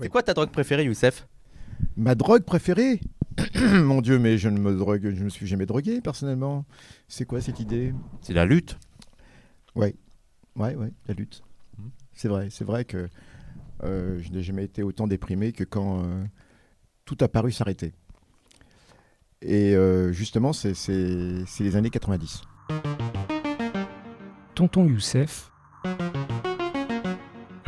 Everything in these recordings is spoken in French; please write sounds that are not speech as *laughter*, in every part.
C'est quoi ta drogue préférée, Youssef? Ma drogue préférée *clears throat* Mon Dieu, mais je ne me drogue, je me suis jamais drogué personnellement. C'est quoi cette idée? C'est la lutte. Ouais, ouais, la lutte. C'est vrai, c'est vrai que euh, je n'ai jamais été autant déprimé que quand euh, tout a paru s'arrêter. Et euh, justement, c'est les années 90. Tonton Youssef.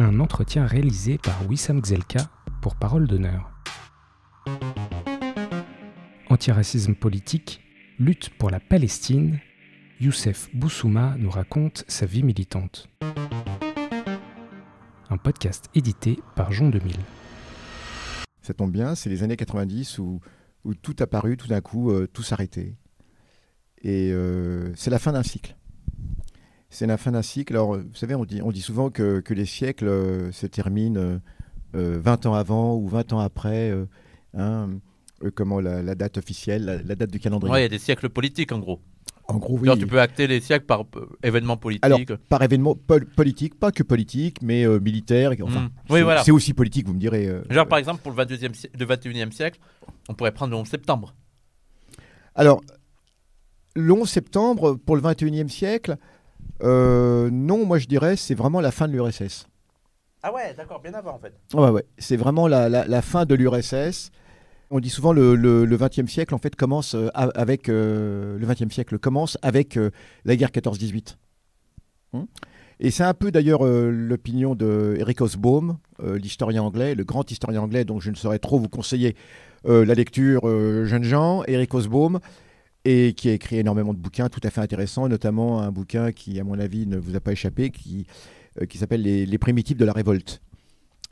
Un entretien réalisé par Wissam Gzelka pour Parole d'honneur. Antiracisme politique, lutte pour la Palestine, Youssef Boussouma nous raconte sa vie militante. Un podcast édité par Jean 2000. Ça tombe bien, c'est les années 90 où, où tout a paru, tout d'un coup, euh, tout s'arrêtait. Et euh, c'est la fin d'un cycle. C'est la fin d'un cycle. Alors, vous savez, on dit, on dit souvent que, que les siècles euh, se terminent euh, euh, 20 ans avant ou 20 ans après. euh, hein, euh, comment la, la date officielle, la, la date du calendrier. Ouais, il y a des siècles politiques en gros. En gros, oui. Tu peux acter les siècles par euh, événements politiques. Alors, par événement pol- politique, pas que politique, mais euh, militaire. Enfin, Mm. Oui, c'est- voilà. Aussi politique, vous me direz. euh, Genre, par exemple, pour le 22e, si- le 21e siècle, on pourrait prendre le 11 septembre. Alors, le 11 septembre, pour le 21e siècle, euh, non, moi je dirais, c'est vraiment la fin de l'URSS. Ah ouais, d'accord, bien avant en fait. Ouais, ouais, c'est vraiment la, la- la fin de l'URSS. On dit souvent le, le, le 20e siècle, en fait, commence euh, avec euh, le 20e siècle commence avec euh, la guerre 14-18. Hum Et c'est un peu d'ailleurs euh, l'opinion de Eric euh, l'historien anglais, le grand historien anglais, dont je ne saurais trop vous conseiller euh, la lecture, jeunes gens, Eric Hobsbawm, et qui a écrit énormément de bouquins tout à fait intéressants, notamment un bouquin qui, à mon avis, ne vous a pas échappé, qui, euh, qui s'appelle les, Les primitifs de la révolte.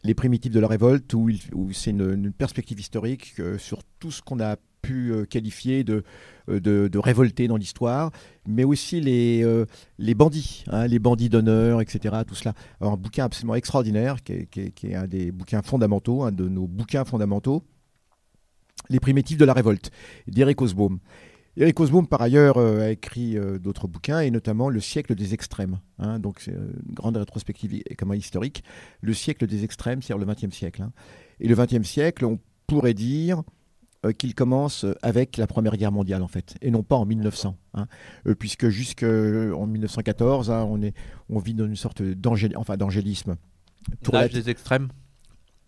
Les primitifs de la révolte, où, c'est une, perspective historique euh, sur tout ce qu'on a pu euh, qualifier de, de, révolté dans l'histoire, mais aussi les, les bandits, hein, les bandits d'honneur, etc. Tout cela. Un bouquin absolument extraordinaire, qui est, un des bouquins fondamentaux, un de nos bouquins fondamentaux, Les primitifs de la révolte, d'Eric Hobsbawm. Eric Hobsbawm, par ailleurs, euh, a écrit euh, d'autres bouquins, et notamment Le siècle des extrêmes. hein. donc, c'est euh, une grande rétrospective comment historique. Le siècle des extrêmes, c'est-à-dire le XXe siècle. hein. Et le XXe siècle, on pourrait dire euh, qu'il commence avec la Première Guerre mondiale, en fait, et non pas en 1900. hein. Puisque jusqu'en 1914, hein, on, est, on vit dans une sorte d'angéli- enfin, d'angélisme. Pour L'âge la- des extrêmes.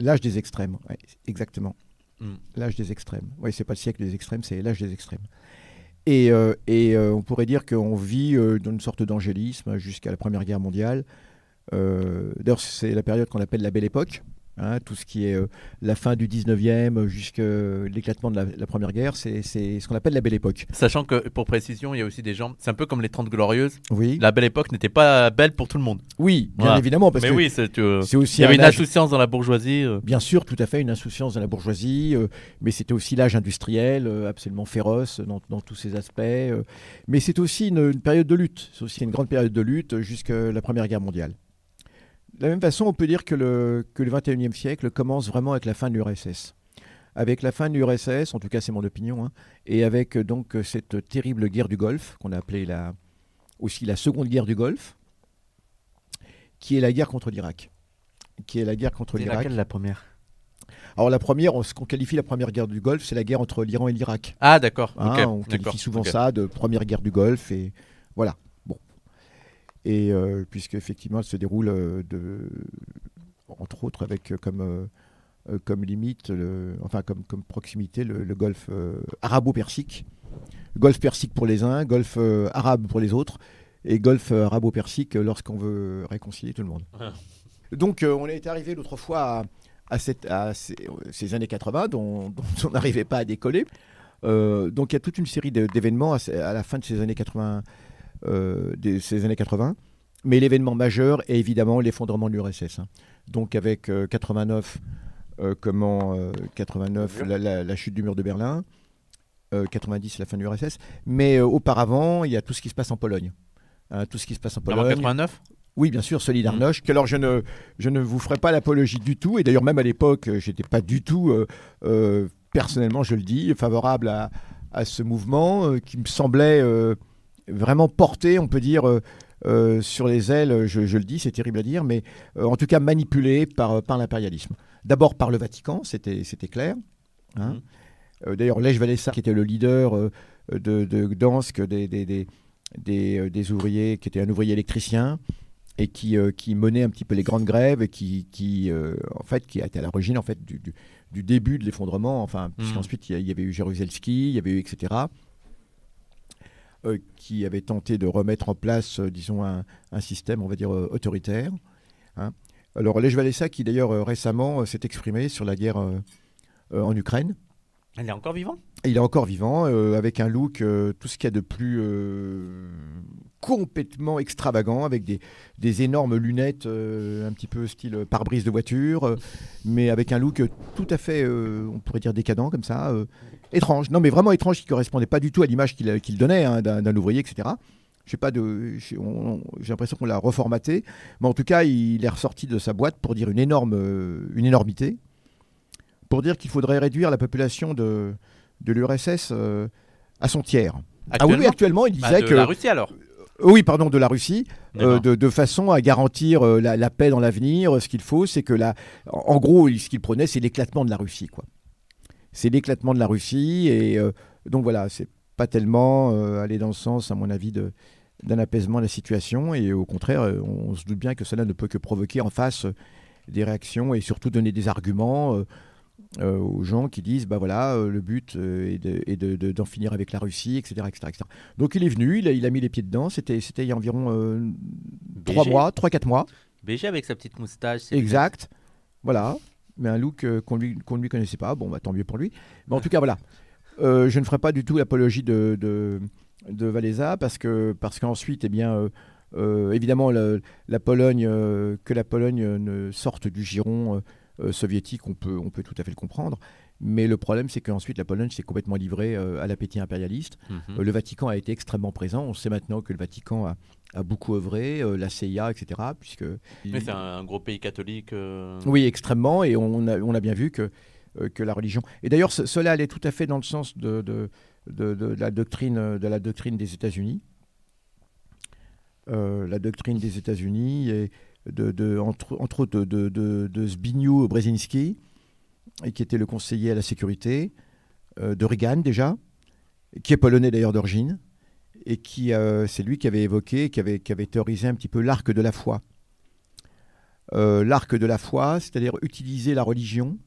L'âge des extrêmes, ouais, exactement. Mm. L'âge des extrêmes. Oui, c'est pas le siècle des extrêmes, c'est l'âge des extrêmes. Et, euh, euh, on pourrait dire qu'on vit euh, dans une sorte d'angélisme jusqu'à la Première Guerre mondiale. D'ailleurs, c'est la période qu'on appelle la Belle Époque. Hein, tout ce qui est euh, la fin du 19e jusqu'à l'éclatement de la, la Première Guerre, c'est ce qu'on appelle la Belle Époque. Sachant que, pour précision, il y a aussi des gens. C'est un peu comme les 30 Glorieuses. Oui, La belle époque n'était pas belle pour tout le monde. oui bien Voilà. évidemment, parce Mais que oui, c'est, euh, c'est aussi il y avait un une âge- insouciance dans la bourgeoisie. euh. Bien sûr, tout à fait, une insouciance de la bourgeoisie, mais c'était aussi l'âge industriel, absolument féroce dans, dans tous ses aspects. mais c'est aussi une, une période de lutte, c'est aussi une grande période de lutte jusqu'à la Première Guerre mondiale. De la même façon, on peut dire que le, que le 21e siècle commence vraiment avec la fin de l'URSS. Avec la fin de l'URSS, en tout cas c'est mon opinion, hein, et avec euh, donc euh, cette terrible guerre du Golfe, qu'on a appelée la, aussi la Seconde Guerre du Golfe, qui est la guerre contre l'Irak. Qui est la guerre contre l'Irak. laquelle la première? Alors la première, ce qu'on qualifie la première guerre du Golfe, c'est la guerre entre l'Iran et l'Irak. Ah, d'accord. Hein, on qualifie souvent ça de première guerre du Golfe et voilà. Et euh, puisque effectivement, elle se déroule euh, de, entre autres avec euh, comme comme limite, le- enfin comme comme proximité, le, le Golfe arabo-persique, Golfe persique pour les uns, Golfe arabe pour les autres, et Golfe arabo-persique lorsqu'on veut réconcilier tout le monde. Ah. Donc on est arrivé l'autre fois à, à, cette- à ces, ces années 80 dont, dont on n'arrivait pas à décoller. Euh, donc il y a toute une série d'événements à, la fin de ces années 80, euh, des- ces années 80. Mais l'événement majeur est évidemment l'effondrement de l'URSS. hein. Donc avec euh, 89, euh, comment euh, 89, la, la- la chute du mur de Berlin, euh, 90 la fin de l'URSS. Mais euh, auparavant, il y a tout ce qui se passe en Pologne. Hein, tout ce qui se passe en Avant Pologne. 89 Oui, bien sûr. Solidarność. que Alors, je ne, je ne vous ferai pas l'apologie du tout. Et d'ailleurs, même à l'époque, euh, j'étais pas du tout, euh, euh, personnellement, je le dis, favorable à, à ce mouvement euh, qui me semblait euh, vraiment porté, on peut dire, euh, euh, sur les ailes, je, je le dis, c'est terrible à dire, mais euh, en tout cas manipulé par, par l'impérialisme. D'abord par le Vatican, c'était clair. hein. Euh, D'ailleurs, Lech Walesa, qui était le leader de, de Gdansk, des, des, des, ouvriers, qui était un ouvrier électricien, et qui, qui menait un petit peu les grandes grèves, et qui, qui en fait, qui a été à l'origine en fait, du, du, du début de l'effondrement, enfin, puisqu'ensuite il y y avait eu Jaruzelski, il y avait eu etc., euh, qui avait tenté de remettre en place, euh, disons, un, un système, on va dire, euh, autoritaire. hein. Alors, Lech Walesa, qui d'ailleurs récemment s'est exprimé sur la guerre en Ukraine, Elle est encore vivant il est encore vivant, avec un look, tout ce qu'il y a de plus complètement extravagant, avec des, des énormes lunettes, un petit peu style pare-brise de voiture, mais avec un look tout à fait, on pourrait dire décadent comme ça, étrange. Non, mais vraiment étrange, qui correspondait pas du tout à l'image qu'il qu'il donnait hein, d'un ouvrier, etc. Pas de, j'ai on- j'ai l'impression qu'on l'a reformaté, mais en tout cas, il est ressorti de sa boîte pour dire une énorme, euh, une énormité, pour dire qu'il faudrait réduire la population de, de l'URSS euh, à son tiers. Ah oui, actuellement, il Bah, disait de que la Russie alors Euh, oui, pardon, de la Russie, euh, de, de façon à garantir euh, la, la paix dans l'avenir. Ce qu'il faut, c'est que la, en gros, ce qu'il prenait, c'est l'éclatement de la Russie, quoi. C'est l'éclatement de la Russie, et euh, donc voilà, c'est pas tellement euh, aller dans le sens, à mon avis, de d'un apaisement de la situation, et au contraire, euh, on, on se doute bien que cela ne peut que provoquer en face des réactions et surtout donner des arguments euh, aux gens qui disent bah voilà le but est de- est de- de- d'en finir avec la Russie etc etc, etc. donc il est venu il a, il a mis les pieds dedans c'était c'était il y a environ euh, trois BG. mois trois quatre mois BG avec sa petite moustache. exact voilà mais un look euh, qu'on lui ne lui connaissait pas bon bah tant mieux pour lui mais en tout cas voilà Euh, je ne ferai pas du tout l'apologie de, de de Valéza parce que parce qu'ensuite eh bien euh, euh, évidemment la Pologne que la Pologne ne sorte du giron soviétique on peut on peut tout à fait le comprendre mais le problème c'est qu'ensuite la Pologne s'est complètement livrée à l'appétit impérialiste Mhm. Le Vatican a été extrêmement présent. On sait maintenant que le Vatican a, a beaucoup œuvré, euh, la CIA, etc. Puisque Mais c'est un, un gros pays catholique. euh, oui, extrêmement, et on a, on a bien vu que, euh, que la religion. Et d'ailleurs, ce- cela allait tout à fait dans le sens de, de, de- de la doctrine de la doctrine des États-Unis. Euh, la doctrine des États-Unis et de, de- entre, entre autres de, de, de, de Zbigniew Brzezinski, et qui était le conseiller à la sécurité euh, de Reagan déjà, qui est polonais d'ailleurs d'origine, et qui euh, c'est lui qui avait évoqué, qui avait, qui avait théorisé un petit peu l'arc de la foi. Euh, l'arc de la foi, c'est-à-dire utiliser la religion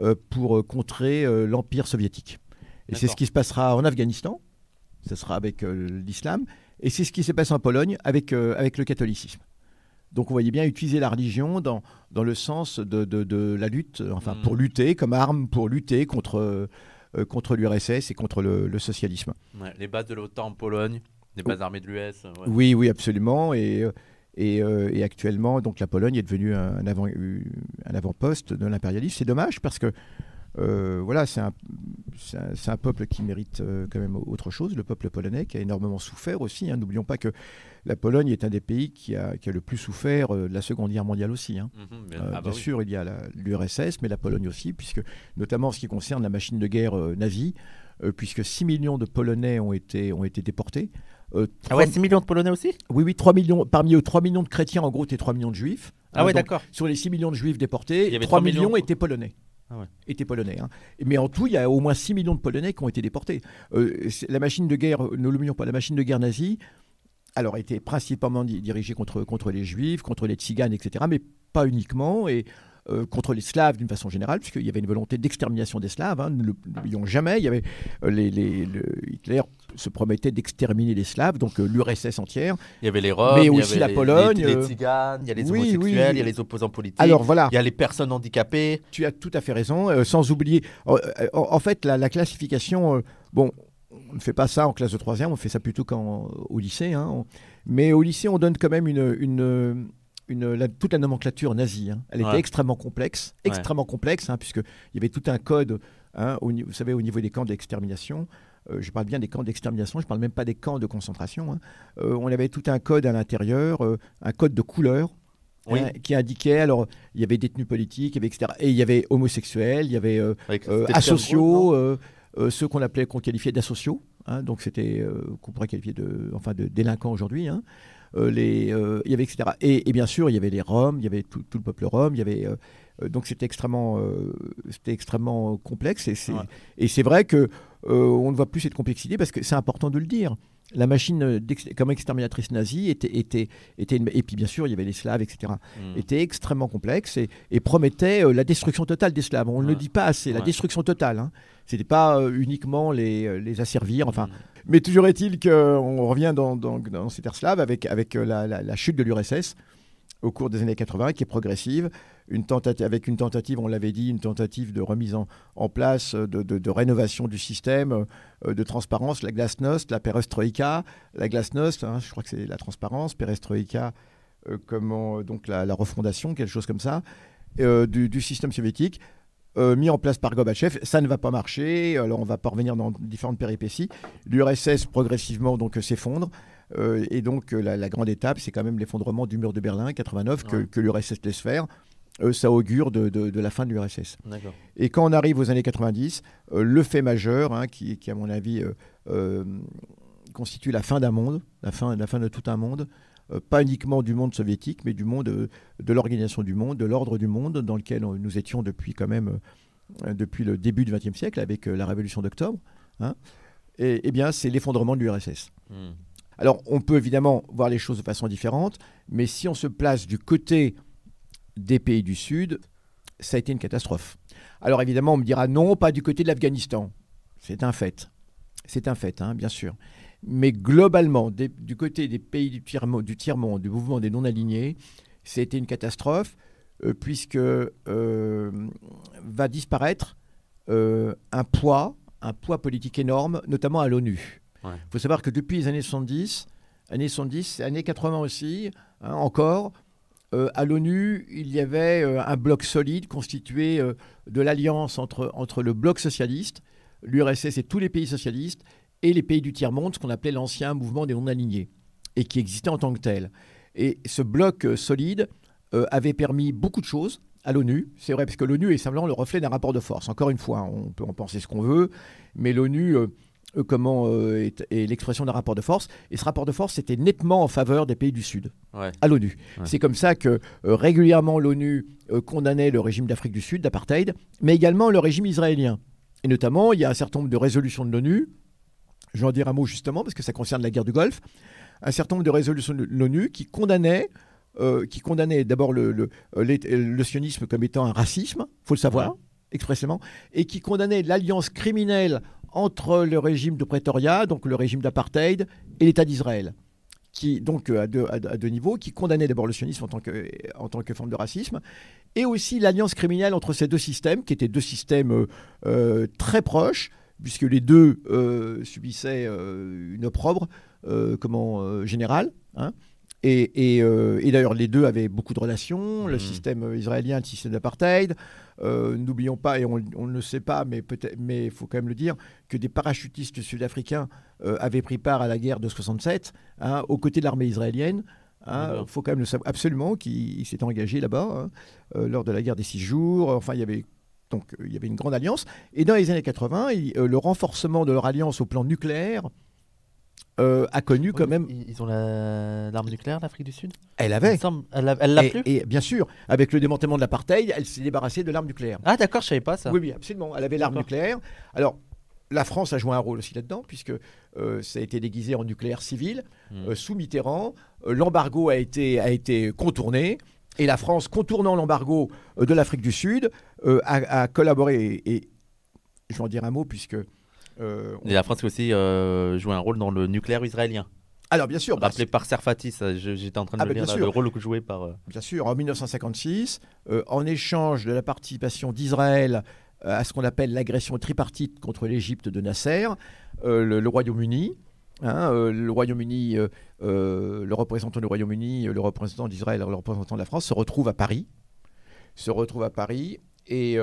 euh, pour contrer l'empire soviétique. Et c'est ce qui se passera en Afghanistan, ce sera avec l'islam, et c'est ce qui s'est passé en Pologne avec, avec le catholicisme. Donc on voyait bien utiliser la religion dans, dans le sens de, de- de la lutte, enfin pour lutter comme arme, pour lutter contre, contre l'URSS et contre le, le socialisme. ouais, les bases de l'OTAN en Pologne, les bases armées de l'US. ouais. Oui, oui, absolument. Et, euh, et, euh, et actuellement, donc la Pologne est devenue un, un avant, un avant-poste de l'impérialisme. C'est dommage parce que euh, voilà, c'est un, peuple qui mérite euh, quand même autre chose, le peuple polonais qui a énormément souffert aussi. hein. N'oublions pas que la Pologne est un des pays qui a, qui a le plus souffert euh, de la Seconde Guerre mondiale aussi. hein. Mhm, bien Euh, ah bah bien oui. sûr, il y a l'URSS, mais la Pologne aussi, puisque notamment en ce qui concerne la machine de guerre euh, nazie, euh, puisque 6 millions de Polonais ont été, ont été déportés. Euh, Ah ouais, 6 millions de Polonais aussi? Oui, oui, 3 millions, parmi eux, 3 millions de chrétiens, en gros, et 3 millions de juifs. Ah ouais, donc, d'accord. Sur les 6 millions de juifs déportés, Il y avait 3 3 millions millions- étaient polonais. Ah. Étaient polonais. hein. Mais en tout, il y a au moins 6 millions de Polonais qui ont été déportés. Euh, la machine de guerre, euh, ne l'oublions pas, la machine de guerre nazie, alors était principalement di- dirigée contre, contre les juifs, contre les tziganes, etc., mais pas uniquement, et euh, contre les Slaves d'une façon générale, puisqu'il y avait une volonté d'extermination des Slaves, hein, ne n'oublions jamais, il y avait, les, les- le- Hitler se promettait d'exterminer les Slaves, donc euh, l'URSS entière. Il y avait les Roms, Mais il y aussi avait la Pologne, les, les euh, tziganes, il y a les oui, homosexuels, oui. il y a les opposants politiques, Alors voilà, il y a les personnes handicapées. tu as tout à fait raison, euh, sans oublier. euh, en, fait, la, la classification, bon, on ne fait pas ça en classe de troisième, on fait ça plutôt qu'en- au lycée. hein, on- mais au lycée, on donne quand même une, une, une- la- toute la nomenclature nazie. hein. Elle était Ouais. extrêmement complexe, Ouais. extrêmement complexe, hein, puisqu'il y avait tout un code, au, vous savez, au niveau des camps d'extermination. Euh, je parle bien des camps d'extermination, je ne parle même pas des camps de concentration. hein. Euh, on avait tout un code à l'intérieur, euh, un code de couleur. Oui. hein, qui indiquait, alors, il y avait détenus politiques, il y avait etc. Et il y avait homosexuels, il y avait asociaux, ceux qu'on appelait, qu'on qualifiait d'asociaux, hein, donc c'était, qu'on pourrait qualifier de, enfin, de délinquants aujourd'hui. Euh, les, euh, il y avait etc. Et, et bien sûr, il y avait les Roms, il y avait tout, tout le peuple Rome, il y avait, euh, donc c'était extrêmement, c'était extrêmement complexe. Et c'est, Ouais. vrai que on ne voit plus cette complexité parce que c'est important de le dire. La machine comme exterminatrice nazie était, était, était une- et puis bien sûr il y avait les Slaves, etc. Mm. était extrêmement complexe et, et promettait euh, la destruction totale des Slaves. On ne le dit pas assez, la destruction totale. Hein. C'était pas euh, uniquement les, les asservir. Enfin, Mm. Mais toujours est-il qu'on revient dans, dans, dans cette ère slave avec, euh, la, chute de l'URSS au cours des années 80, qui est progressive, une tentative, avec une tentative, on l'avait dit, une tentative de remise en, place, euh, de, rénovation du système, euh, de transparence, la glasnost, la perestroïka, la glasnost, hein, je crois que c'est la transparence, perestroïka, comment, donc la, refondation, quelque chose comme ça, du système soviétique. Euh, mis en place par Gorbatchev, ça ne va pas marcher. Alors on va pas revenir dans différentes péripéties. L'URSS progressivement donc euh, s'effondre euh, et donc la, la grande étape, c'est quand même l'effondrement du mur de Berlin 89 que, Ouais. que l'URSS laisse faire. Euh, ça augure de, de- de la fin de l'URSS. Et quand on arrive aux années 90, euh, le fait majeur, hein, qui, qui, à mon avis constitue la fin d'un monde, la fin, la fin de tout un monde, pas uniquement du monde soviétique, mais du monde, euh, de l'organisation du monde, de l'ordre du monde, dans lequel nous étions depuis quand même euh, depuis le début du XXe siècle, avec euh, la révolution d'octobre. hein. et, eh bien, c'est l'effondrement de l'URSS. Mm. Alors, on peut évidemment voir les choses de façon différente, mais si on se place du côté des pays du Sud, ça a été une catastrophe. Alors, évidemment, on me dira non, pas du côté de l'Afghanistan. C'est un fait. C'est un fait, hein, bien sûr. Mais globalement, des- du côté des pays du tiers-monde, du, mouvement des non-alignés, c'était une catastrophe, euh, puisque euh, va disparaître euh, un poids, un poids politique énorme, notamment à l'ONU. Il Ouais. faut savoir que depuis les années 70, années 70, années 80 aussi, hein, encore, euh, à l'ONU, il y avait euh, un bloc solide constitué euh, de l'alliance entre, entre le bloc socialiste, l'URSS et tous les pays socialistes, et les pays du tiers-monde, ce qu'on appelait l'ancien mouvement des non-alignés, et qui existait en tant que tel. Et ce bloc euh, solide euh, avait permis beaucoup de choses à l'ONU. C'est vrai, parce que l'ONU est simplement le reflet d'un rapport de force. Encore une fois, on peut en penser ce qu'on veut, mais l'ONU euh, comment, euh, est, est l'expression d'un rapport de force. Et ce rapport de force était nettement en faveur des pays du Sud Ouais. à l'ONU. Ouais. C'est comme ça que euh, régulièrement l'ONU condamnait le régime d'Afrique du Sud, d'apartheid, mais également le régime israélien. Et notamment, il y a un certain nombre de résolutions de l'ONU, je vais en dire un mot justement, parce que ça concerne la guerre du Golfe, un certain nombre de résolutions de l'ONU qui condamnaient, euh, qui condamnaient d'abord le, le, euh, le sionisme comme étant un racisme, faut le savoir, expressément, et qui condamnaient l'alliance criminelle entre le régime de Pretoria, donc le régime d'apartheid, et l'État d'Israël qui, donc euh, à deux, à, à deux niveaux, qui condamnait d'abord le sionisme en tant, que, en tant que forme de racisme, et aussi l'alliance criminelle entre ces deux systèmes, qui étaient deux systèmes euh, très proches, puisque les deux euh, subissaient euh, une opprobre euh, comment, générale. hein. Et, et, et d'ailleurs, les deux avaient beaucoup de relations, le Mhm. système israélien, le système d'apartheid. N'oublions pas, et on, on ne le sait pas, mais il faut quand même le dire, que des parachutistes sud-africains avaient pris part à la guerre de 67 hein, aux côtés de l'armée israélienne. Il D'accord. faut quand même le savoir absolument qu'il s'est engagé là-bas hein, euh, lors de la guerre des six jours. Enfin, il y avait donc euh, il y avait une grande alliance. Et dans les années 80, il- euh, le renforcement de leur alliance au plan nucléaire euh, a connu quand même. Ils, ont la- l'arme nucléaire, l'Afrique du Sud? Elle avait. Elle l'a Et, plus? et bien sûr, avec le démantèlement de l'apartheid, elle s'est débarrassée de l'arme nucléaire. Ah, d'accord, je savais pas ça. Oui, oui, absolument. Elle avait l'arme nucléaire. Alors, la France a joué un rôle aussi là-dedans, puisque euh, ça a été déguisé en nucléaire civil. Hmm. Euh, sous Mitterrand, l'embargo a été, a été contourné. Et la France, contournant l'embargo euh, de l'Afrique du Sud, euh, a, a collaboré. Et, et je vais en dire un mot, puisque. euh, on- Et la France a aussi euh, joué un rôle dans le nucléaire israélien. Alors, bien sûr, bah, Rappelé par Serfati, ça, je- j'étais en train de Ah, le bah, lire, là, sûr. le rôle que joué par. bien sûr, en 1956, euh, en échange de la participation d'Israël à ce qu'on appelle l'agression tripartite contre l'Égypte de Nasser, le, le Royaume-Uni, hein, euh, le Royaume-Uni, euh, euh, le représentant du Royaume-Uni, le représentant d'Israël le représentant de la France se retrouvent à Paris, se à Paris et,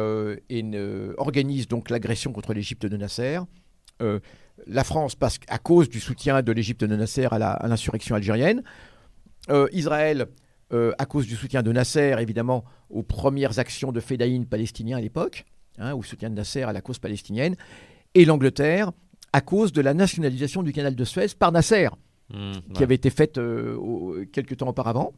et ne- organisent donc l'agression contre l'Égypte de Nasser. La France, parce qu'à cause du soutien de l'Égypte de Nasser à à l'insurrection algérienne, Israël, à cause du soutien de Nasser, évidemment, aux premières actions de Fedaïn palestinien à l'époque, hein, au soutien de Nasser à la cause palestinienne, et l'Angleterre, à cause de la nationalisation du canal de Suez par Nasser, hmm, qui avait été faite euh, au- quelques temps auparavant.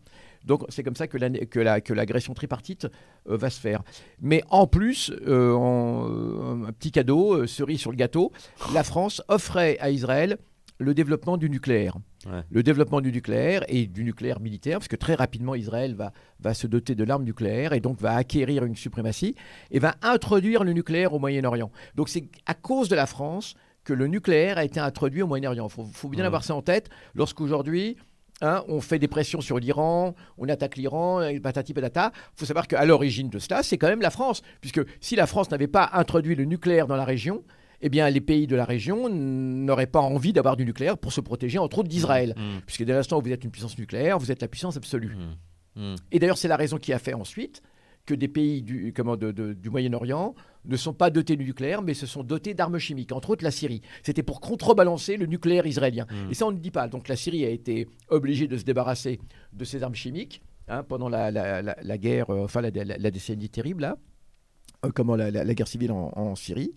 Donc c'est comme ça que la- que la- que l'agression tripartite euh, va se faire. Mais en plus, euh, en, euh, un petit cadeau, cerise sur le gâteau, la France offrait à Israël le développement du nucléaire. Ouais. Le développement du nucléaire et du nucléaire militaire, parce que très rapidement Israël va, va se doter de l'arme nucléaire et donc va acquérir une suprématie et va introduire le nucléaire au Moyen-Orient. Donc c'est à cause de la France que le nucléaire a été introduit au Moyen-Orient. Il faut, faut bien avoir ça en tête lorsqu'aujourd'hui hein, on fait des pressions sur l'Iran, on attaque l'Iran, patati patata. Il faut savoir qu'à l'origine de cela, c'est quand même la France. Puisque si la France n'avait pas introduit le nucléaire dans la région, eh bien, les pays de la région n'auraient pas envie d'avoir du nucléaire pour se protéger, entre autres, d'Israël. Mm. Puisque dès l'instant où vous êtes une puissance nucléaire, vous êtes la puissance absolue. Mm. Mm. Et d'ailleurs, c'est la raison qui a fait ensuite que des pays du, comment, de- de- du Moyen-Orient ne sont pas dotés du nucléaire, mais se sont dotés d'armes chimiques, entre autres la Syrie. C'était pour contrebalancer le nucléaire israélien. Mm. Et ça, on ne dit pas. Donc la Syrie a été obligée de se débarrasser de ses armes chimiques hein, pendant la, la- la- la guerre, euh, enfin la, décennie terrible, là, Euh, comment la, guerre civile en, en Syrie.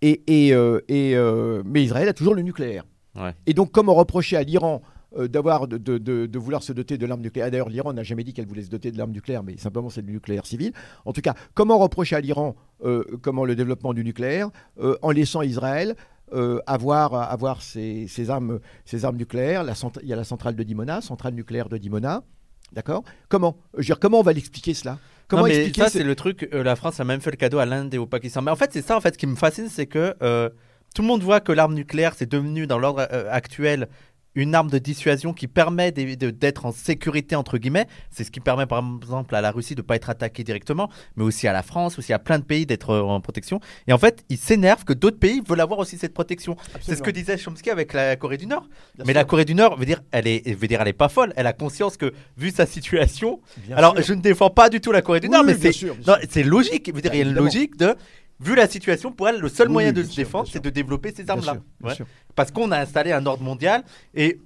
Et, et, euh, et, euh, mais Israël a toujours le nucléaire. Ouais. Et donc, comment reprocher à l'Iran d'avoir de, de- de- de vouloir se doter de l'arme nucléaire D'ailleurs, l'Iran n'a jamais dit qu'elle voulait se doter de l'arme nucléaire, mais simplement c'est du nucléaire civil. En tout cas, comment reprocher à l'Iran euh, comment le développement du nucléaire euh, en laissant Israël euh, avoir, avoir ses, ses armes, ses armes nucléaires? La Il y a la centrale de Dimona, centrale nucléaire de Dimona. D'accord? Comment Je veux dire, Comment on va l'expliquer cela? Comment non, mais expliquer ça, ce- c'est le truc. euh, la France a même fait le cadeau à l'Inde et au Pakistan. Mais en fait, c'est ça en fait, qui me fascine, c'est que euh, tout le monde voit que l'arme nucléaire, c'est devenu dans l'ordre euh, actuel une arme de dissuasion qui permet d'être en sécurité entre guillemets. C'est ce qui permet par exemple à la Russie de pas être attaquée directement, mais aussi à la France, aussi à plein de pays d'être euh, en protection. Et en fait, ils s'énervent que d'autres pays veulent avoir aussi cette protection. C'est ce que disait Chomsky avec la Corée du Nord. Bien mais sûr. la Corée du Nord veut dire, elle est, veut dire, elle est pas folle. Elle a conscience que vu sa situation, Bien alors sûr. je ne défends pas du tout la Corée du Oui, Nord, mais c'est logique. Je veux dire, il y a une logique de vu la situation pour elle, le seul Oui, moyen de se sûr, défendre, c'est de développer ces armes-là. Ouais. Parce qu'on a installé un ordre mondial et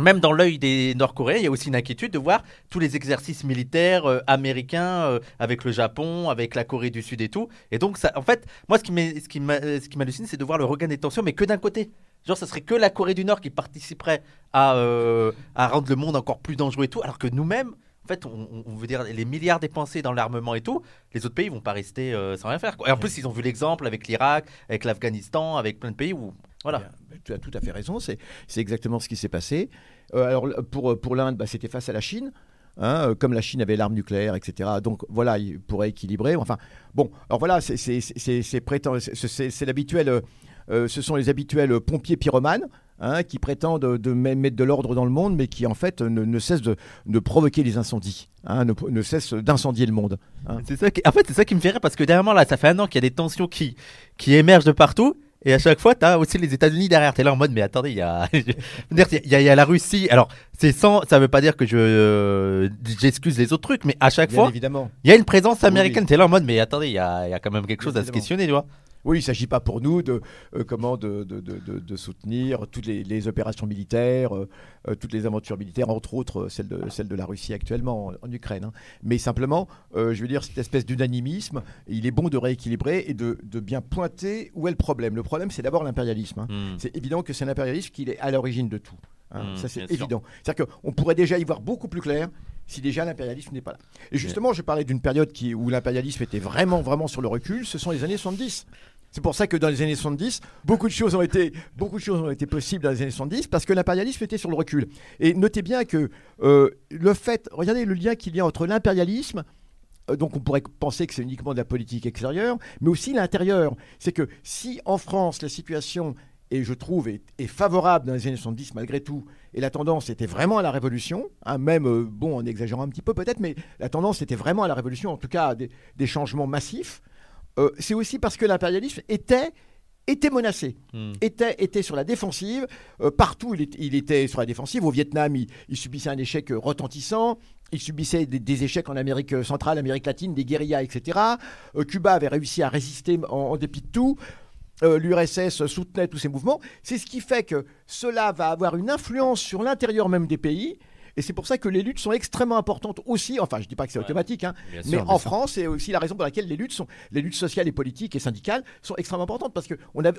même dans l'œil des Nord-Coréens, il y a aussi une inquiétude de voir tous les exercices militaires euh, américains euh, avec le Japon, avec la Corée du Sud et tout. Et donc, ça, en fait, moi, ce qui ce qui m'a- ce m'hallucine, c'est de voir le regain des tensions, mais que d'un côté. Genre, ça serait que la Corée du Nord qui participerait à, euh, à rendre le monde encore plus dangereux et tout, alors que nous-mêmes, en fait, on, veut dire les milliards dépensés dans l'armement et tout, les autres pays vont pas rester euh, sans rien faire. quoi. Et en plus, ils ont vu l'exemple avec l'Irak, avec l'Afghanistan, avec plein de pays où, voilà. Bien, Tu as tout à fait raison, c'est exactement ce qui s'est passé. Euh, alors pour, pour l'Inde, bah, c'était face à la Chine. hein, euh, comme la Chine avait l'arme nucléaire, etc. Donc voilà, il pourrait équilibrer. Enfin, bon, alors voilà, c'est- l'habituel. euh, euh, ce sont les habituels pompiers pyromanes hein, qui prétendent de me- mettre de l'ordre dans le monde, mais qui en fait ne, ne cessent de, de provoquer les incendies, hein, ne, ne cessent d'incendier le monde. hein. C'est ça qui... En fait, c'est ça qui me fait rire parce que dernièrement, là, ça fait un an qu'il y a des tensions qui, qui émergent de partout. Et à chaque fois, tu as aussi les États-Unis derrière. Tu es là en mode, mais attendez, il y a... *laughs* je veux dire, il y, a- il y a la Russie. Alors, c'est sans. Ça veut pas dire que je euh, j'excuse les autres trucs, mais à chaque Bien fois, évidemment. il y a une présence Oui, américaine. Tu es là en mode, mais attendez, il y a, il y a quand même quelque Bien chose à se questionner, tu vois. Oui, il ne s'agit pas pour nous de, euh, comment de, de, de- de- de soutenir toutes les, les opérations militaires, euh, euh, toutes les aventures militaires, entre autres celle de, celle de la Russie actuellement en, en Ukraine. hein. Mais simplement, euh, je veux dire, cette espèce d'unanimisme, il est bon de rééquilibrer et de, bien pointer où est le problème. Le problème, c'est d'abord l'impérialisme. hein. Hmm. C'est évident que c'est l'impérialisme qui est à l'origine de tout. hein. Mm, ça, c'est évident. C'est-à-dire qu'on pourrait déjà y voir beaucoup plus clair si déjà l'impérialisme n'est pas là. Et justement, je parlais d'une période qui, où l'impérialisme était vraiment, vraiment sur le recul, ce sont les années 70. C'est pour ça que dans les années 70, beaucoup de choses ont été, beaucoup de choses ont été possibles dans les années 70 parce que l'impérialisme était sur le recul. Et notez bien que euh, le fait, regardez le lien qu'il y a entre l'impérialisme, euh, donc on pourrait penser que c'est uniquement de la politique extérieure, mais aussi l'intérieur. C'est que si en France la situation et je trouve est, favorable dans les années 70 malgré tout, et la tendance était vraiment à la révolution, hein, même euh, bon en exagérant un petit peu peut-être, mais la tendance était vraiment à la révolution, en tout cas à des changements massifs. Euh, c'est aussi parce que l'impérialisme était était menacé, Hmm. était, était sur la défensive. Euh, partout, il, est- il était sur la défensive. Au Vietnam, il, il subissait un échec euh, retentissant. Il subissait des, des échecs en Amérique centrale, Amérique latine, des guérillas, etc. Euh, Cuba avait réussi à résister en, en dépit de tout. Euh, L'URSS soutenait tous ces mouvements. C'est ce qui fait que cela va avoir une influence sur l'intérieur même des pays. Et c'est pour ça que les luttes sont extrêmement importantes aussi. Enfin, je ne dis pas que c'est Ouais. automatique, hein, mais sûr, en sûr. France, c'est aussi la raison pour laquelle les luttes, sont, les luttes sociales et politiques et syndicales sont extrêmement importantes parce qu'on avait,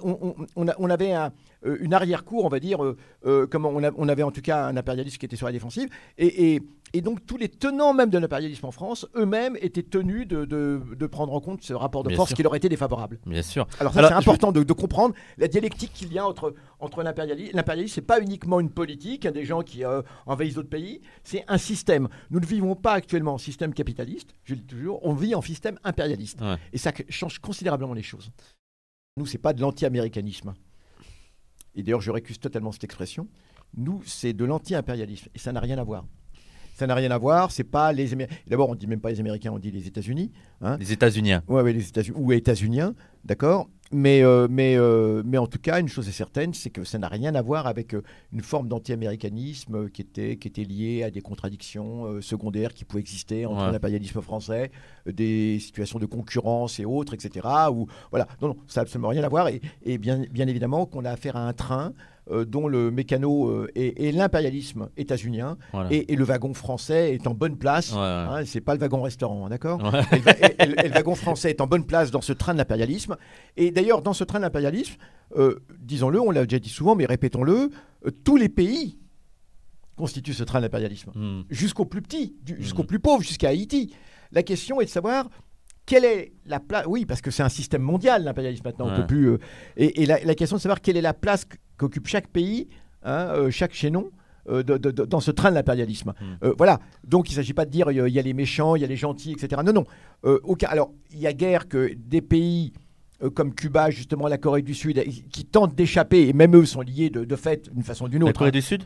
on, avait un, une arrière-cour, on va dire, euh, euh, comment on, a- on avait en tout cas un impérialisme qui était sur la défensive. Et, et- Et donc tous les tenants même de l'impérialisme en France, eux-mêmes étaient tenus de, de- de prendre en compte ce rapport de Bien force sûr. qui leur était défavorable. Bien sûr. Alors ça c'est je important de, de comprendre la dialectique qu'il y a entre, entre l'impérialisme. L'impérialisme, c'est pas uniquement une politique, hein, des gens qui euh, envahissent d'autres pays, c'est un système. Nous ne vivons pas actuellement en système capitaliste, je le dis toujours, on vit en système impérialiste. Ouais. Et ça change considérablement les choses. Nous, c'est pas de l'anti-américanisme. Et d'ailleurs, je récuse totalement cette expression. Nous, c'est de l'anti-impérialisme. Et ça n'a rien à voir. Ça n'a rien à voir. C'est pas les Américains. D'abord, on dit même pas les Américains, on dit les États-Unis. hein. Les États-Unis. Ouais, ouais, les États-Unis ou États-Uniens, d'accord. Mais, euh, mais, euh, mais en tout cas, une chose est certaine, c'est que ça n'a rien à voir avec euh, une forme d'anti-américanisme qui était, qui était liée à des contradictions secondaires qui pouvaient exister entre Ouais. l'impérialisme français, des situations de concurrence et autres, etc. Ou, voilà, non, non, ça n'a absolument rien à voir. Et, et bien, bien évidemment qu'on a affaire à un train dont le mécano euh, est, est l'impérialisme états-unien Voilà. et, et le wagon français est en bonne place. Ouais, ouais. Hein, c'est pas le wagon restaurant, d'accord Ouais. et, le et- et wagon français est en bonne place dans ce train de l'impérialisme. Et d'ailleurs, dans ce train de l'impérialisme, euh, disons-le, on l'a déjà dit souvent, mais répétons-le, euh, tous les pays constituent ce train de l'impérialisme, Hmm. jusqu'au plus petit, jusqu'au Mhm. plus pauvre, jusqu'à Haïti. La question est de savoir quelle est la place. Oui, parce que c'est un système mondial, l'impérialisme maintenant. On Ouais. peut plus. euh, et et la, la question de savoir quelle est la place qu- qu'occupe chaque pays, hein, euh, chaque chaînon. euh, de- de- de- dans ce train de l'impérialisme. Euh, voilà. Donc il ne s'agit pas de dire il y a- il y a les méchants, il y a les gentils, etc. Non, non. Aucun- Alors il y a guère que des pays comme Cuba, justement la Corée du Sud, qui tentent d'échapper, et même eux sont liés de, de fait d'une façon ou d'une La autre. Corée hein. du Sud?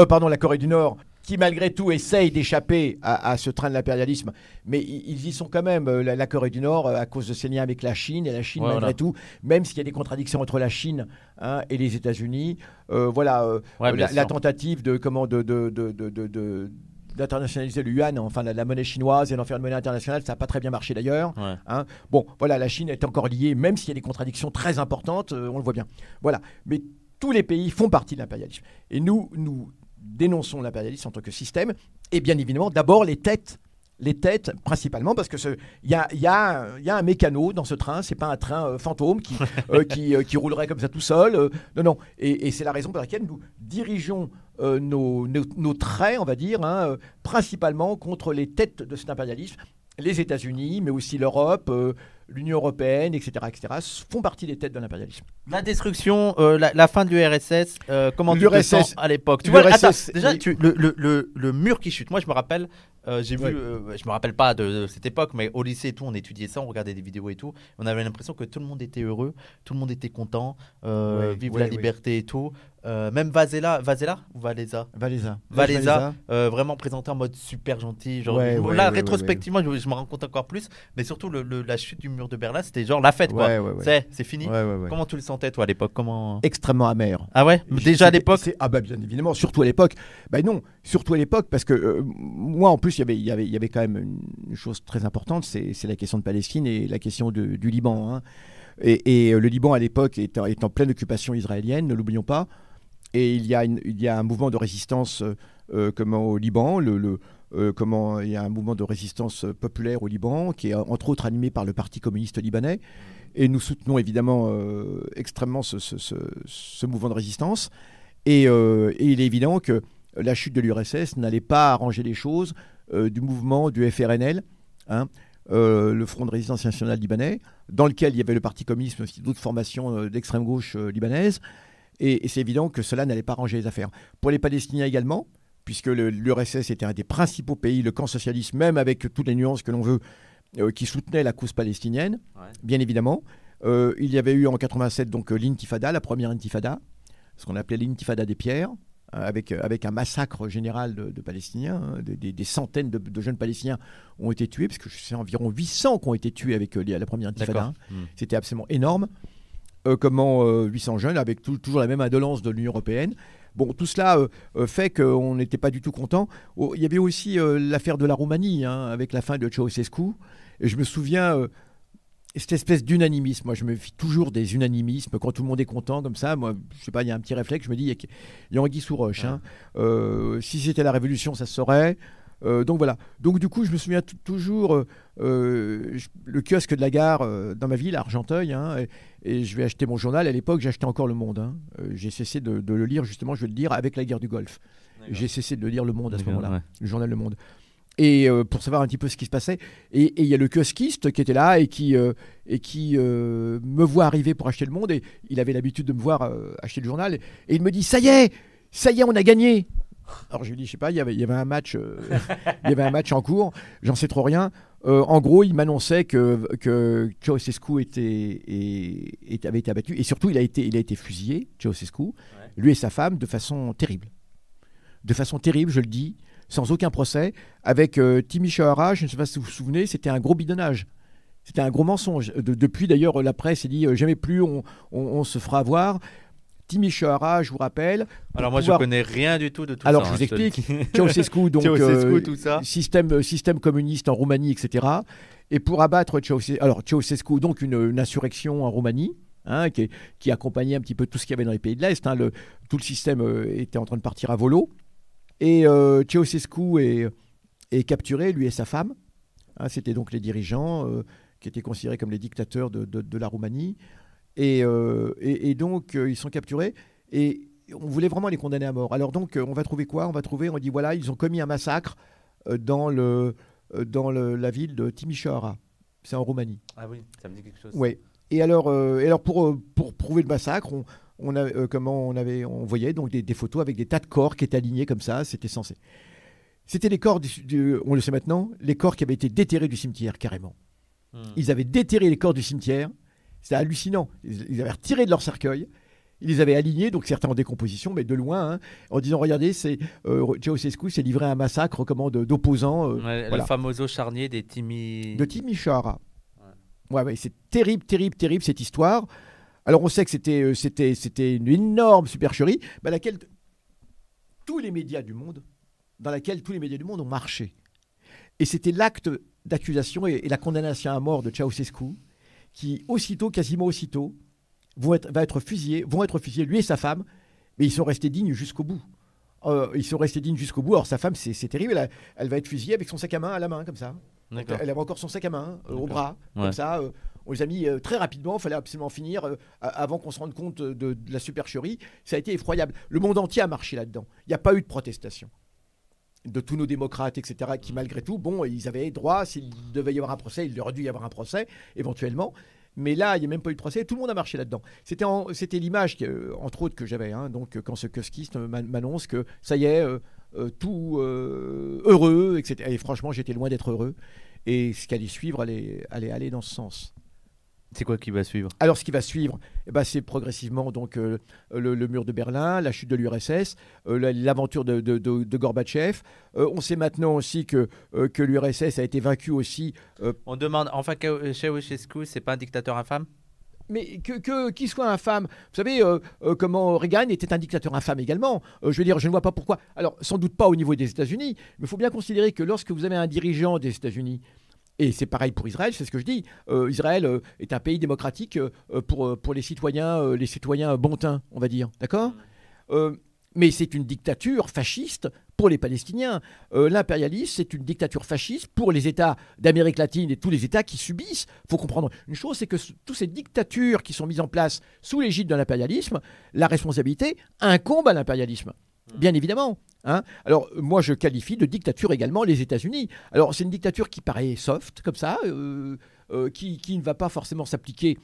Euh, pardon, la Corée du Nord, qui malgré tout essaye d'échapper à, à ce train de l'impérialisme, mais ils y sont quand même, euh, la, la Corée du Nord, euh, à cause de ses liens avec la Chine, et la Chine, malgré tout, même s'il y a des contradictions entre la Chine hein, et les États-Unis, euh, voilà, euh, Ouais, la, tentative de comment de, de, de, de- de- de- d'internationaliser le yuan, enfin la, la monnaie chinoise et d'en faire une monnaie internationale, ça n'a pas très bien marché d'ailleurs. Ouais. Hein. Bon, voilà, la Chine est encore liée, même s'il y a des contradictions très importantes, euh, on le voit bien. Voilà, mais tous les pays font partie de l'impérialisme. Et nous, nous dénonçons l'impérialisme en tant que système, et bien évidemment, d'abord les têtes. Les têtes, principalement, parce que il y a, y a y a un mécano dans ce train, c'est pas un train euh, fantôme qui, *laughs* euh, qui, euh, qui roulerait comme ça tout seul. non, non. Et, et c'est la raison pour laquelle nous dirigeons nos, nos- nos traits, on va dire, hein, principalement contre les têtes de cet impérialisme. Les États-Unis, mais aussi l'Europe, l'Union européenne, etc., etc., font partie des têtes de l'impérialisme. La destruction, euh, la, la fin de l'URSS, euh, comment tu te sens à l'époque? Tu vois, l'URSS, attends, déjà, tu- le, le, le, le mur qui chute. Moi, je me rappelle, euh, j'ai vu, Ouais. euh, je me rappelle pas de, de cette époque, mais au lycée et tout, on étudiait ça, on regardait des vidéos et tout. On avait l'impression que tout le monde était heureux, tout le monde était content, euh, Ouais, vive ouais, la liberté et tout. Euh, même Vasella, Vasella ou Valéza Valéza. Valéza, euh, vraiment présenté en mode super gentil. Genre, Ouais, je- ouais, là, ouais, rétrospectivement, je, je me rends compte encore plus. Mais surtout, le, le- la chute du mur de Berlin, c'était genre la fête, quoi. C'est, fini. Comment tu le sentais, toi, à l'époque? Comment Extrêmement amer. Ah ouais? Déjà à l'époque? Ah bah bien évidemment, surtout à l'époque. Bah non, surtout à l'époque parce que euh, moi en plus il y avait, y avait, il y avait quand même une, chose très importante, c'est la question de Palestine et la question de- du Liban. hein. Et, et, le Liban à l'époque est, est en pleine occupation israélienne, ne l'oublions pas. Et il y, a un mouvement de résistance euh, euh, au Liban, euh, il y a un mouvement de résistance populaire au Liban qui est entre autres animé par le Parti communiste libanais. Et nous soutenons évidemment extrêmement ce, mouvement de résistance. Et, il est évident que la chute de l'URSS n'allait pas arranger les choses du mouvement du FRNL, hein, le Front de résistance nationale libanais, dans lequel il y avait le Parti communiste, mais aussi d'autres formations d'extrême gauche libanaises. Et, et c'est évident que cela n'allait pas arranger les affaires. Pour les Palestiniens également, puisque l'URSS était un des principaux pays, le camp socialiste, même avec toutes les nuances que l'on veut, euh, qui soutenait la cause palestinienne, Ouais. bien évidemment. Euh, il y avait eu en 87 donc euh, l'intifada, la première intifada, ce qu'on appelait l'intifada des pierres, avec, avec un massacre général de, de Palestiniens. hein, des, des- des centaines de, de jeunes Palestiniens ont été tués, parce que c'est environ 800 qui ont été tués avec euh, la première intifada. Hein. Hmm. C'était absolument énorme. Euh, comment euh, 800 jeunes, avec tou- toujours la même indolence de l'Union européenne. Bon, tout cela euh, euh, fait qu'on n'était pas du tout content. Oh, il y avait aussi euh, l'affaire de la Roumanie, hein, avec la fin de Ceausescu. Et je me souviens, euh, cette espèce d'unanimisme. Moi, je me fie toujours des unanimismes. Quand tout le monde est content, comme ça, moi, je sais pas, il y a un petit réflexe. Je me dis, il y a, il y a Anguille sous roche. hein. Euh, si c'était la Révolution, ça se saurait. Euh, donc voilà. Donc du coup, je me souviens toujours euh, euh, le kiosque de la gare euh, dans ma ville, à Argenteuil, hein, et, et je vais acheter mon journal. À l'époque, j'achetais encore Le Monde. hein. Euh, J'ai cessé de, de le lire, justement, je vais le lire, avec la guerre du Golfe. J'ai cessé de lire Le Monde à ce moment-là, ouais. le journal Le Monde. Et euh, pour savoir un petit peu ce qui se passait. Et il y a le kiosquiste qui était là et qui, euh, et qui euh, me voit arriver pour acheter Le Monde. Et il avait l'habitude de me voir acheter le journal. Et il me dit Ça y est, ça y est, on a gagné. Alors je lui dis Je sais pas, il y avait, il y avait un match, euh, *laughs* il y avait un match en cours. J'en sais trop rien. Euh, en gros, il m'annonçait que, que Ceausescu était, et- et avait été abattu. Et surtout, il a été, il a été fusillé, Ceausescu, lui et sa femme, de façon terrible. De façon terrible, je le dis, sans aucun procès, avec euh, Timmy Shahara, je ne sais pas si vous vous souvenez, c'était un gros bidonnage. C'était un gros mensonge. De- depuis, d'ailleurs, la presse a dit euh, jamais plus on, on- on se fera avoir. Timmy Shahara, je vous rappelle. Alors moi, pouvoir- je connais rien du tout de tout Alors, ça. je vous hein, le explique. Ceausescu, *laughs* donc Ceausescu, euh, tout ça. système, euh, système communiste en Roumanie, etc. Et pour abattre Ceausescu, alors Ceausescu, donc une, une insurrection en Roumanie, hein, qui, qui accompagnait un petit peu tout ce qu'il y avait dans les pays de l'Est. hein, le- tout le système euh, était en train de partir à volo. Et euh, Ceausescu est, est capturé, lui et sa femme. Hein, C'était donc les dirigeants euh, qui étaient considérés comme les dictateurs de, de- de la Roumanie. Et, euh, et- et donc, euh, ils sont capturés. Et on voulait vraiment les condamner à mort. Alors donc, euh, on va trouver quoi? On va trouver, on dit, voilà, ils ont commis un massacre dans, le, dans le- la ville de Timișoara. C'est en Roumanie. Ah oui, ça me dit quelque chose. Ouais. Et alors, euh, et alors pour, pour prouver le massacre, on, on, a, euh, comment on, avait, on voyait donc des, des photos avec des tas de corps qui étaient alignés comme ça. C'était censé. C'était les corps, du- du- on le sait maintenant, les corps qui avaient été déterrés du cimetière carrément. Hmm. Ils avaient déterré les corps du cimetière. C'était hallucinant. Ils, avaient retiré de leur cercueil. Ils les avaient alignés, donc certains en décomposition, mais de loin, hein, en disant regardez, c'est euh, Ceausescu s'est livré à un massacre comment d'opposants euh, Ouais, voilà. Le famoso charnier des Timi. de Timișoara. Ouais, ouais, c'est terrible, terrible, terrible cette histoire. Alors on sait que c'était, euh, c'était, c'était une énorme supercherie, bah, laquelle tous les médias du monde, dans laquelle tous les médias du monde ont marché. Et c'était l'acte d'accusation et, et la condamnation à mort de Ceausescu qui, aussitôt, quasiment aussitôt, vont être, va être fusillés, vont être fusillés, lui et sa femme, mais ils sont restés dignes jusqu'au bout. Euh, ils sont restés dignes jusqu'au bout. Alors sa femme, c'est, terrible, elle, elle va être fusillée avec son sac à main à la main, comme ça. Elle avait encore son sac à main euh, au bras, Ouais. comme ça. euh, on les a mis euh, très rapidement, il fallait absolument finir euh, avant qu'on se rende compte de, de la supercherie. Ça a été effroyable. Le monde entier a marché là-dedans. Il n'y a pas eu de protestation de tous nos démocrates, etc., qui malgré tout, bon, ils avaient droit, s'il devait y avoir un procès, il aurait dû y avoir un procès, éventuellement. Mais là, il n'y a même pas eu de procès, tout le monde a marché là-dedans. C'était, c'était l'image, euh, entre autres, que j'avais, hein, donc euh, quand ce kiosquiste m'an- m'annonce que ça y est, euh, euh, tout euh, heureux, etc. Et franchement, j'étais loin d'être heureux. Et ce qui allait suivre allait, allait aller dans ce sens. C'est quoi qui va suivre? Alors, ce qui va suivre, eh ben, c'est progressivement donc euh, le, le mur de Berlin, la chute de l'URSS, euh, la- l'aventure de, de, de- de Gorbatchev. Euh, on sait maintenant aussi que, euh, que l'URSS a été vaincue aussi. euh, On demande, enfin, que- Ceausescu, c'est pas un dictateur infâme? Mais que, que- qu'il soit infâme. Vous savez euh, euh, comment Reagan était un dictateur infâme également. Euh, je veux dire, je ne vois pas pourquoi. Alors, sans doute pas au niveau des États-Unis, mais il faut bien considérer que lorsque vous avez un dirigeant des États-Unis, et c'est pareil pour Israël, c'est ce que je dis. euh, Israël euh, est un pays démocratique euh, pour, pour les citoyens, les citoyens bon teint, on va dire. D'accord? Mais c'est une dictature fasciste pour les Palestiniens. L'impérialisme, c'est une dictature fasciste pour les États d'Amérique latine et tous les États qui subissent. Il faut comprendre une chose, c'est que toutes ces dictatures qui sont mises en place sous l'égide de l'impérialisme, la responsabilité incombe à l'impérialisme. Bien évidemment. hein. Alors, moi, je qualifie de dictature également les États-Unis. Alors, c'est une dictature qui paraît soft, comme ça, euh, euh, qui, qui ne va pas forcément s'appliquer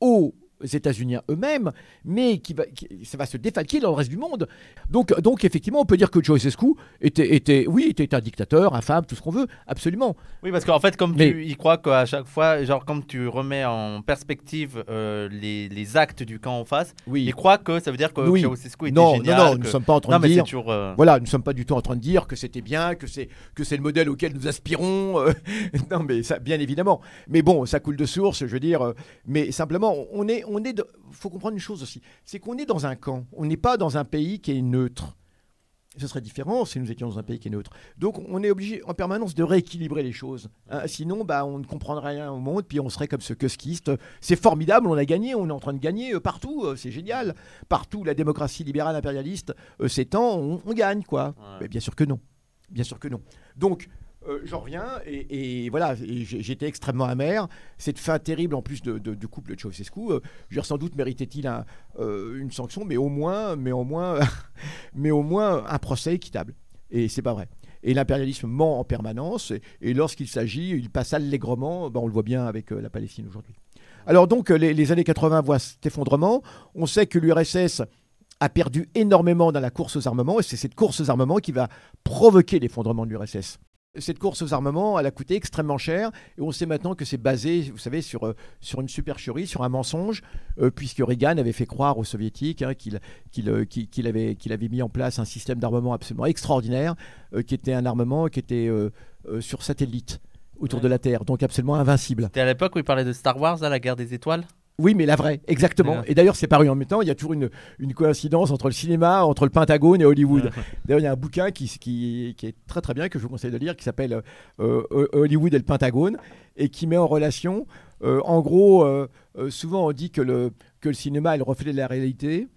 aux États-Unis eux-mêmes, mais qui va, qui- ça va se défalquer dans le reste du monde. Donc, donc effectivement, on peut dire que Ceausescu était, était, oui, était un dictateur, infâme, tout ce qu'on veut, absolument. Oui, parce qu'en fait, comme Mais- tu y crois qu'à chaque fois, genre, comme tu remets en perspective euh, les, les actes du camp en face, Oui. il croit que ça veut dire que Oui. Ceausescu était Non, génial. non, non, nous ne sommes pas en train Non, de dire. toujours. euh, Voilà, nous ne sommes pas du tout en train de dire que c'était bien, que c'est que c'est le modèle auquel nous aspirons. euh, *laughs* non, mais ça, bien évidemment. Mais bon, ça coule de source, je veux dire. mais simplement, on est, on est. de- faut comprendre une chose aussi, c'est qu'on est dans un camp. On n'est pas dans un pays qui est neutre. Ce serait différent si nous étions dans un pays qui est neutre. Donc, on est obligé en permanence de rééquilibrer les choses. hein. Sinon, bah, on ne comprendrait rien au monde, puis on serait comme ce kiosquiste. C'est formidable, on a gagné, on est en train de gagner euh, partout, euh, c'est génial. Partout, la démocratie libérale impérialiste euh, s'étend, on, on gagne, quoi. Ouais. Mais bien sûr que non. Bien sûr que non. Donc, euh, j'en reviens et, voilà, j'étais extrêmement amer. Cette fin terrible en plus de, de, couple de Ceausescu, euh, sans doute méritait-il euh, une sanction, mais au moins, mais au moins, *laughs* mais au moins un procès équitable. Et c'est pas vrai. Et l'impérialisme ment en permanence, et, lorsqu'il s'agit, il passe allègrement. Ben, on le voit bien avec la Palestine aujourd'hui. Alors donc, les, les, années 80 voient cet effondrement. On sait que l'URSS a perdu énormément dans la course aux armements, et c'est cette course aux armements qui va provoquer l'effondrement de l'URSS. Cette course aux armements, elle a coûté extrêmement cher et on sait maintenant que c'est basé, vous savez, sur, euh, sur une supercherie, sur un mensonge, euh, puisque Reagan avait fait croire aux soviétiques hein, euh, qu'il avait, qu'il avait mis en place un système d'armement absolument extraordinaire, qui était un armement qui était sur satellite autour de la Terre, donc absolument invincible. C'était à l'époque où il parlait de Star Wars, la guerre des étoiles? Oui, mais la vraie, exactement. Et d'ailleurs, c'est paru en même temps. Il y a toujours une, coïncidence entre le cinéma, entre le Pentagone et Hollywood. *laughs* d'ailleurs, il y a un bouquin qui, qui, est très très bien, que je vous conseille de lire, qui s'appelle euh, Hollywood et le Pentagone, et qui met en relation, euh, en gros, euh, souvent on dit que le, que le cinéma est le reflet de la réalité.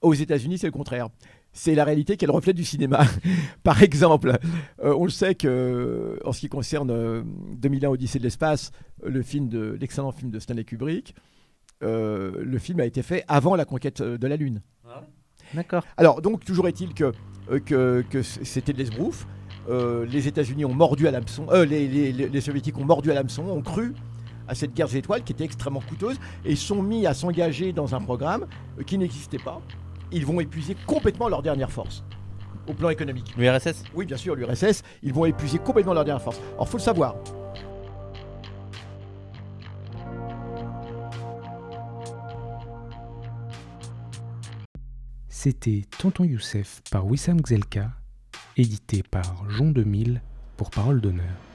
Aux États-Unis, c'est le contraire c'est la réalité qui est le reflet du cinéma. *laughs* Par exemple, on le sait que en ce qui concerne 2001 Odyssée de l'espace, le film de l'excellent film de Stanley Kubrick, euh, le film a été fait avant la conquête euh, de la Lune. Ah D'accord. Alors, donc, toujours est-il que, euh, que, que c'était de l'esbrouf. les États-Unis ont mordu à l'hameçon, les, les, les, Soviétiques ont mordu à l'hameçon, ont cru à cette guerre des étoiles qui était extrêmement coûteuse et sont mis à s'engager dans un programme qui n'existait pas. Ils vont épuiser complètement leur dernière force au plan économique. L'URSS Oui, bien sûr, l'URSS. Ils vont épuiser complètement leur dernière force. Alors, faut le savoir. C'était Tonton Youssef par Wissam Gzelka, édité par Jean 2000 pour Parole d'honneur.